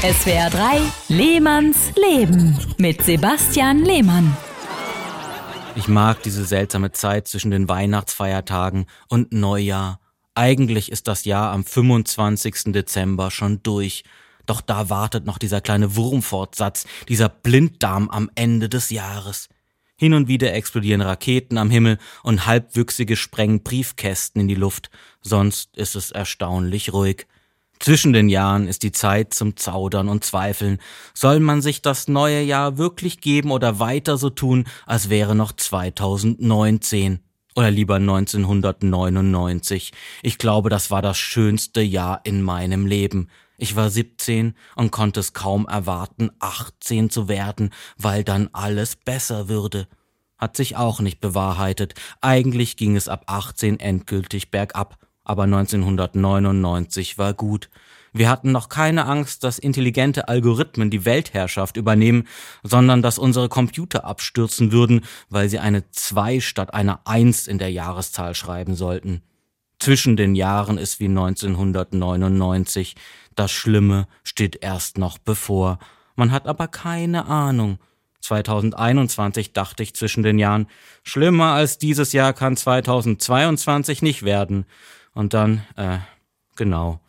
SWR 3 Lehmanns Leben mit Sebastian Lehmann. Ich mag diese seltsame Zeit zwischen den Weihnachtsfeiertagen und Neujahr. Eigentlich ist das Jahr am 25. Dezember schon durch. Doch da wartet noch dieser kleine Wurmfortsatz, dieser Blinddarm am Ende des Jahres. Hin und wieder explodieren Raketen am Himmel und Halbwüchsige sprengen Briefkästen in die Luft. Sonst ist es erstaunlich ruhig. Zwischen den Jahren ist die Zeit zum Zaudern und Zweifeln. Soll man sich das neue Jahr wirklich geben oder weiter so tun, als wäre noch 2019? Oder lieber 1999. Ich glaube, das war das schönste Jahr in meinem Leben. Ich war 17 und konnte es kaum erwarten, 18 zu werden, weil dann alles besser würde. Hat sich auch nicht bewahrheitet. Eigentlich ging es ab 18 endgültig bergab. Aber 1999 war gut. Wir hatten noch keine Angst, dass intelligente Algorithmen die Weltherrschaft übernehmen, sondern dass unsere Computer abstürzen würden, weil sie eine 2 statt einer 1 in der Jahreszahl schreiben sollten. Zwischen den Jahren ist wie 1999. Das Schlimme steht erst noch bevor. Man hat aber keine Ahnung. 2021 dachte ich zwischen den Jahren, schlimmer als dieses Jahr kann 2022 nicht werden. Und dann, äh, genau,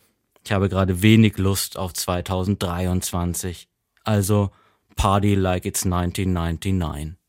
ich habe gerade wenig Lust auf 2023. Also Party like it's 1999.